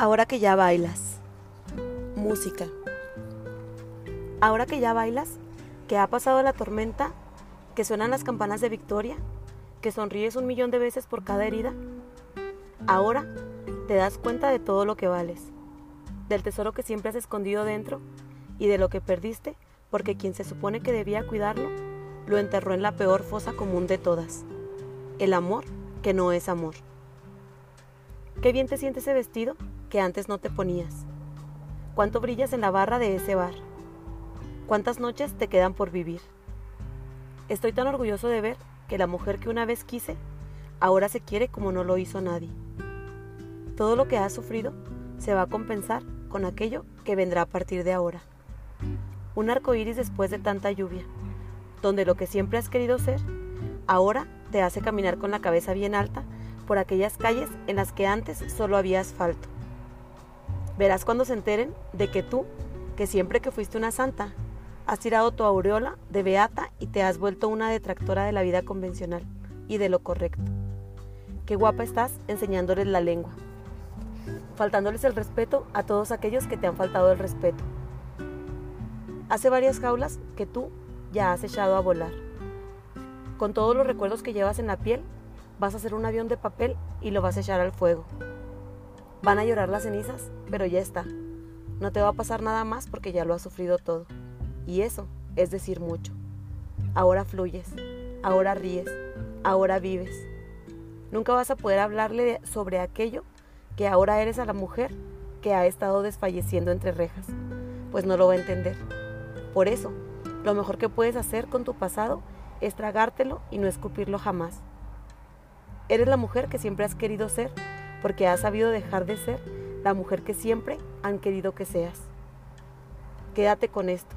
Ahora que ya bailas. Música. Ahora que ya bailas, que ha pasado la tormenta, que suenan las campanas de victoria, que sonríes un millón de veces por cada herida. Ahora te das cuenta de todo lo que vales, del tesoro que siempre has escondido dentro y de lo que perdiste porque quien se supone que debía cuidarlo lo enterró en la peor fosa común de todas, el amor que no es amor. Qué bien te siente ese vestido que antes no te ponías. Cuánto brillas en la barra de ese bar. Cuántas noches te quedan por vivir. Estoy tan orgulloso de ver que la mujer que una vez quise, ahora se quiere como no lo hizo nadie. Todo lo que has sufrido se va a compensar con aquello que vendrá a partir de ahora. Un arco iris después de tanta lluvia, donde lo que siempre has querido ser, ahora te hace caminar con la cabeza bien alta por aquellas calles en las que antes solo había asfalto. Verás cuando se enteren de que tú, que siempre que fuiste una santa, has tirado tu aureola de beata y te has vuelto una detractora de la vida convencional y de lo correcto. Qué guapa estás enseñándoles la lengua, faltándoles el respeto a todos aquellos que te han faltado el respeto. Hace varias jaulas que tú ya has echado a volar. Con todos los recuerdos que llevas en la piel, vas a hacer un avión de papel y lo vas a echar al fuego. Van a llorar las cenizas, pero ya está. No te va a pasar nada más porque ya lo has sufrido todo. Y eso es decir mucho. Ahora fluyes, ahora ríes, ahora vives. Nunca vas a poder hablarle sobre aquello que ahora eres a la mujer que ha estado desfalleciendo entre rejas, pues no lo va a entender. Por eso, lo mejor que puedes hacer con tu pasado es tragártelo y no escupirlo jamás. Eres la mujer que siempre has querido ser porque has sabido dejar de ser la mujer que siempre han querido que seas. Quédate con esto.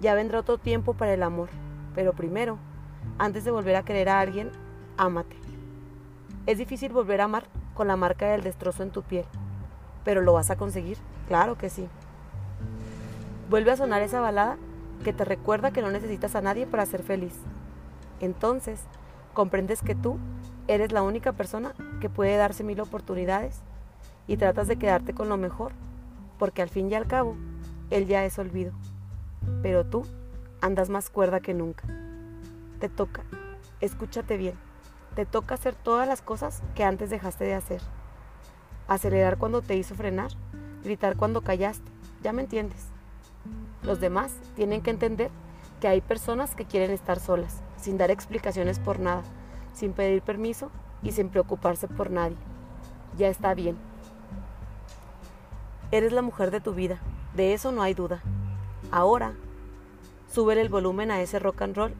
Ya vendrá otro tiempo para el amor, pero primero, antes de volver a querer a alguien, ámate. Es difícil volver a amar con la marca del destrozo en tu piel, pero lo vas a conseguir, claro que sí. Vuelve a sonar esa balada que te recuerda que no necesitas a nadie para ser feliz. Entonces, comprendes que tú Eres la única persona que puede darse mil oportunidades y tratas de quedarte con lo mejor, porque al fin y al cabo, él ya es olvido. Pero tú andas más cuerda que nunca. Te toca, escúchate bien, te toca hacer todas las cosas que antes dejaste de hacer. Acelerar cuando te hizo frenar, gritar cuando callaste, ya me entiendes. Los demás tienen que entender que hay personas que quieren estar solas, sin dar explicaciones por nada sin pedir permiso y sin preocuparse por nadie. Ya está bien. Eres la mujer de tu vida, de eso no hay duda. Ahora, sube el volumen a ese rock and roll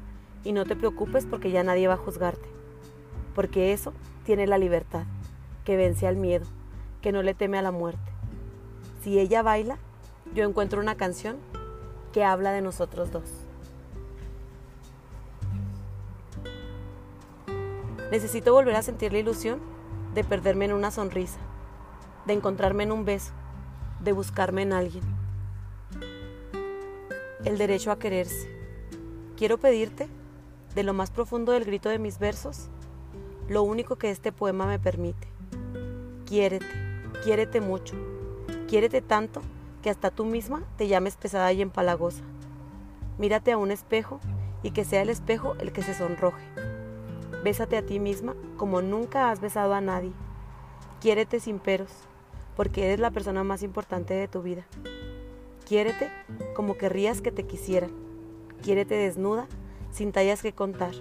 y no te preocupes porque ya nadie va a juzgarte. Porque eso tiene la libertad, que vence al miedo, que no le teme a la muerte. Si ella baila, yo encuentro una canción que habla de nosotros dos. Necesito volver a sentir la ilusión de perderme en una sonrisa, de encontrarme en un beso, de buscarme en alguien. El derecho a quererse. Quiero pedirte, de lo más profundo del grito de mis versos, lo único que este poema me permite. Quiérete, quiérete mucho, quiérete tanto que hasta tú misma te llames pesada y empalagosa. Mírate a un espejo y que sea el espejo el que se sonroje. Bésate a ti misma como nunca has besado a nadie. Quiérete sin peros, porque eres la persona más importante de tu vida. Quiérete como querrías que te quisieran. Quiérete desnuda, sin tallas que contar.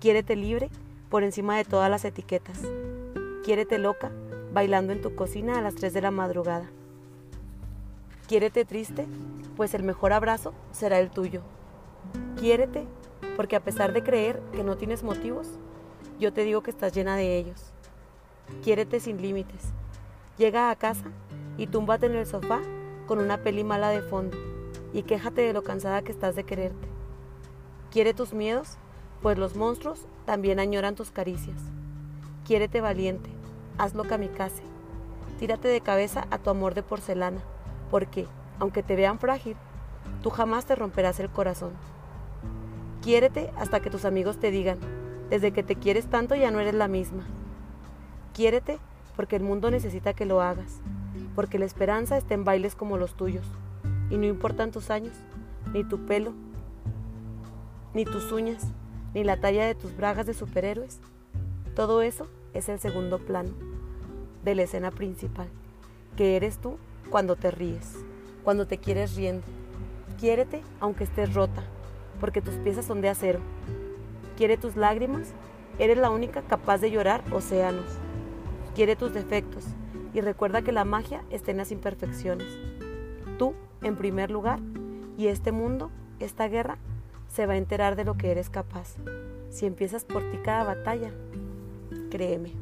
Quiérete libre por encima de todas las etiquetas. Quiérete loca, bailando en tu cocina a las 3 de la madrugada. Quiérete triste, pues el mejor abrazo será el tuyo. Quiérete porque a pesar de creer que no tienes motivos, yo te digo que estás llena de ellos. Quiérete sin límites. Llega a casa y túmbate en el sofá con una peli mala de fondo y quéjate de lo cansada que estás de quererte. Quiere tus miedos, pues los monstruos también añoran tus caricias. Quiérete valiente, hazlo kamikaze. Tírate de cabeza a tu amor de porcelana, porque, aunque te vean frágil, tú jamás te romperás el corazón. Quiérete hasta que tus amigos te digan, desde que te quieres tanto ya no eres la misma. Quiérete porque el mundo necesita que lo hagas. porque la esperanza está en bailes como los tuyos, y no importan tus años, ni tu pelo, ni tus uñas, ni la talla de tus bragas de superhéroes. Todo eso es el segundo plano de la escena principal, que eres tú cuando te ríes, cuando te quieres riendo. Quiérete aunque estés rota, porque tus piezas son de acero. Quiere tus lágrimas, eres la única capaz de llorar océanos. Quiere tus defectos y recuerda que la magia está en las imperfecciones. Tú, en primer lugar, y este mundo, esta guerra, se va a enterar de lo que eres capaz. Si empiezas por ti cada batalla, créeme.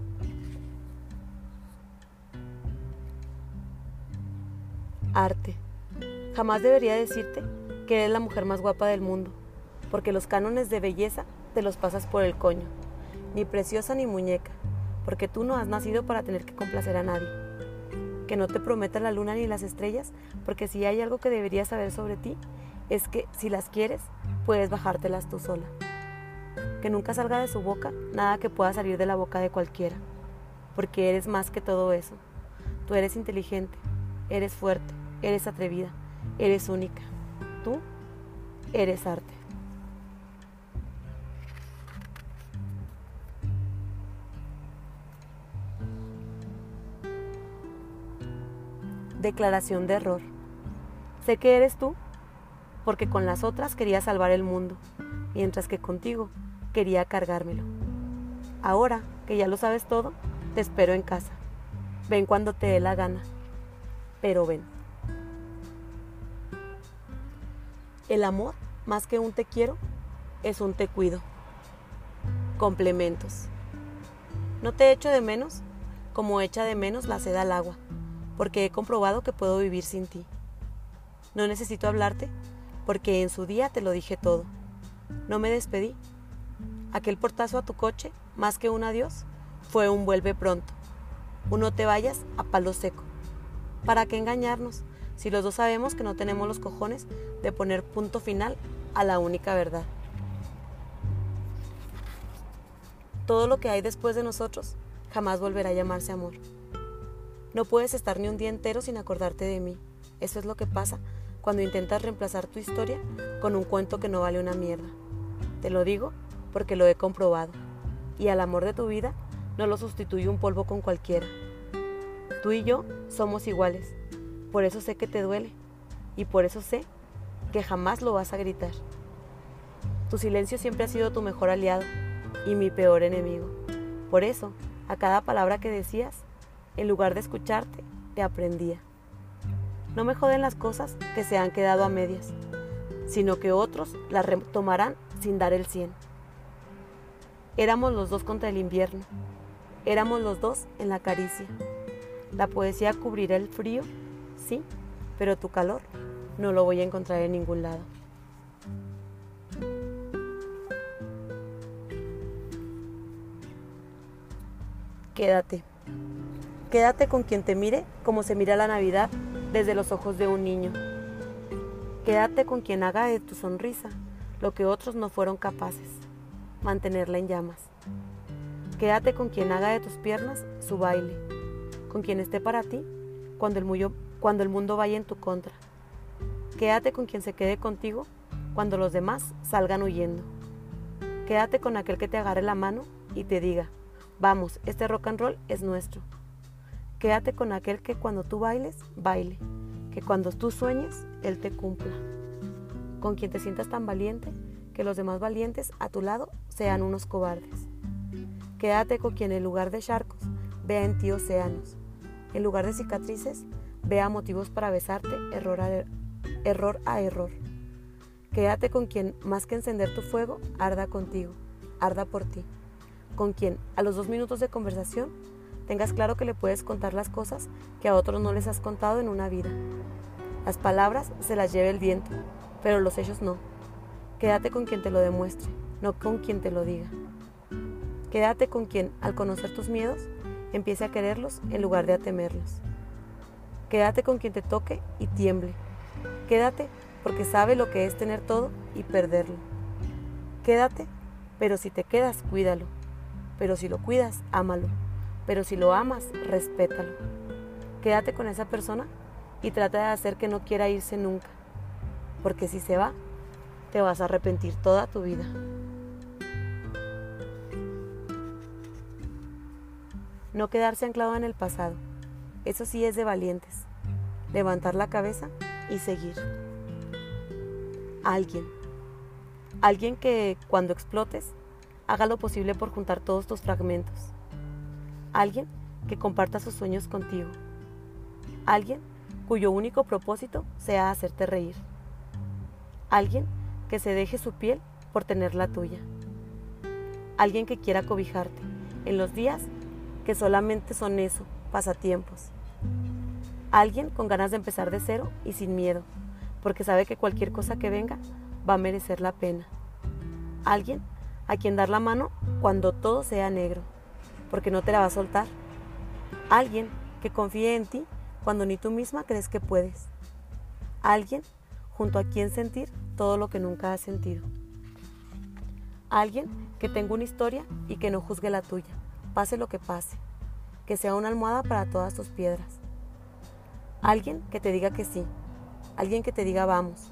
Arte. Jamás debería decirte que eres la mujer más guapa del mundo, porque los cánones de belleza te los pasas por el coño. Ni preciosa ni muñeca, porque tú no has nacido para tener que complacer a nadie. Que no te prometa la luna ni las estrellas, porque si hay algo que deberías saber sobre ti, es que si las quieres, puedes bajártelas tú sola. Que nunca salga de su boca nada que pueda salir de la boca de cualquiera, porque eres más que todo eso. Tú eres inteligente, eres fuerte, eres atrevida, eres única. Tú eres arte. Declaración de error. Sé que eres tú porque con las otras quería salvar el mundo, mientras que contigo quería cargármelo. Ahora que ya lo sabes todo, te espero en casa. Ven cuando te dé la gana, pero ven. El amor, más que un te quiero, es un te cuido. Complementos. No te echo de menos como echa de menos la sed al agua, porque he comprobado que puedo vivir sin ti. No necesito hablarte porque en su día te lo dije todo. No me despedí. Aquel portazo a tu coche, más que un adiós, fue un vuelve pronto. Un no te vayas a palo seco. ¿Para qué engañarnos si los dos sabemos que no tenemos los cojones de poner punto final a la única verdad? Todo lo que hay después de nosotros jamás volverá a llamarse amor. No puedes estar ni un día entero sin acordarte de mí. Eso es lo que pasa cuando intentas reemplazar tu historia con un cuento que no vale una mierda. Te lo digo porque lo he comprobado. Y al amor de tu vida no lo sustituye un polvo con cualquiera. Tú y yo somos iguales. Por eso sé que te duele. Y por eso sé que jamás lo vas a gritar. Tu silencio siempre ha sido tu mejor aliado y mi peor enemigo. Por eso, a cada palabra que decías, en lugar de escucharte, te aprendía. No me joden las cosas que se han quedado a medias, sino que otros las retomarán sin dar el cien. Éramos los dos contra el invierno, éramos los dos en la caricia. La poesía cubrirá el frío, sí, pero tu calor no lo voy a encontrar en ningún lado. Quédate. Quédate con quien te mire como se mira la Navidad desde los ojos de un niño. Quédate con quien haga de tu sonrisa lo que otros no fueron capaces, mantenerla en llamas. Quédate con quien haga de tus piernas su baile, con quien esté para ti cuando el, mundo vaya en tu contra. Quédate con quien se quede contigo cuando los demás salgan huyendo. Quédate con aquel que te agarre la mano y te diga, vamos, este rock and roll es nuestro. Quédate con aquel que cuando tú bailes, baile, que cuando tú sueñes, él te cumpla. Con quien te sientas tan valiente que los demás valientes a tu lado sean unos cobardes. Quédate con quien en lugar de charcos vea en ti océanos. En lugar de cicatrices, vea motivos para besarte error a, er-, error, error. Quédate con quien, más que encender tu fuego, arda contigo, arda por ti. Con quien, a los dos minutos de conversación, tengas claro que le puedes contar las cosas que a otros no les has contado en una vida. Las palabras se las lleva el viento, pero los hechos no. Quédate con quien te lo demuestre, no con quien te lo diga. Quédate con quien, al conocer tus miedos, empiece a quererlos en lugar de a temerlos. Quédate con quien te toque y tiemble. Quédate porque sabe lo que es tener todo y perderlo. Quédate, pero si te quedas, cuídalo. Pero si lo cuidas, ámalo pero si lo amas, respétalo. Quédate con esa persona y trata de hacer que no quiera irse nunca, porque si se va, te vas a arrepentir toda tu vida. No quedarse anclado en el pasado, eso sí es de valientes. Levantar la cabeza y seguir. Alguien. Alguien que cuando explotes haga lo posible por juntar todos tus fragmentos. Alguien que comparta sus sueños contigo. Alguien cuyo único propósito sea hacerte reír. Alguien que se deje su piel por tener la tuya. Alguien que quiera cobijarte en los días que solamente son eso, pasatiempos. Alguien con ganas de empezar de cero y sin miedo, porque sabe que cualquier cosa que venga va a merecer la pena. Alguien a quien dar la mano cuando todo sea negro, porque no te la va a soltar. Alguien que confíe en ti cuando ni tú misma crees que puedes. Alguien junto a quien sentir todo lo que nunca has sentido. Alguien que tenga una historia y que no juzgue la tuya, pase lo que pase, que sea una almohada para todas tus piedras. Alguien que te diga que sí, alguien que te diga vamos,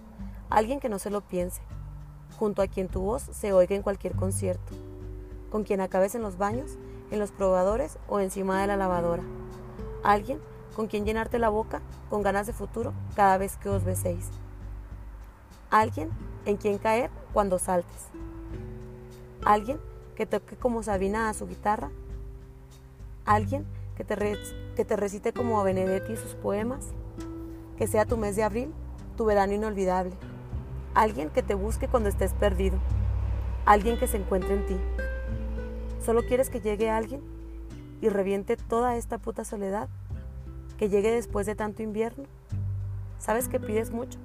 alguien que no se lo piense, junto a quien tu voz se oiga en cualquier concierto, con quien acabes en los baños, en los probadores o encima de la lavadora. Alguien con quien llenarte la boca con ganas de futuro cada vez que os beséis. Alguien en quien caer cuando saltes. Alguien que toque como Sabina a su guitarra. Alguien que te, que te recite como a Benedetti sus poemas. Que sea tu mes de abril, tu verano inolvidable. Alguien que te busque cuando estés perdido. Alguien que se encuentre en ti. Solo quieres que llegue alguien y reviente toda esta puta soledad que llegue después de tanto invierno. Sabes que pides mucho,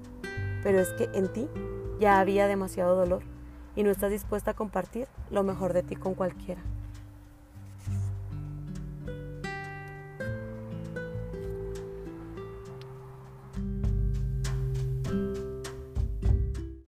pero es que en ti ya había demasiado dolor y no estás dispuesta a compartir lo mejor de ti con cualquiera.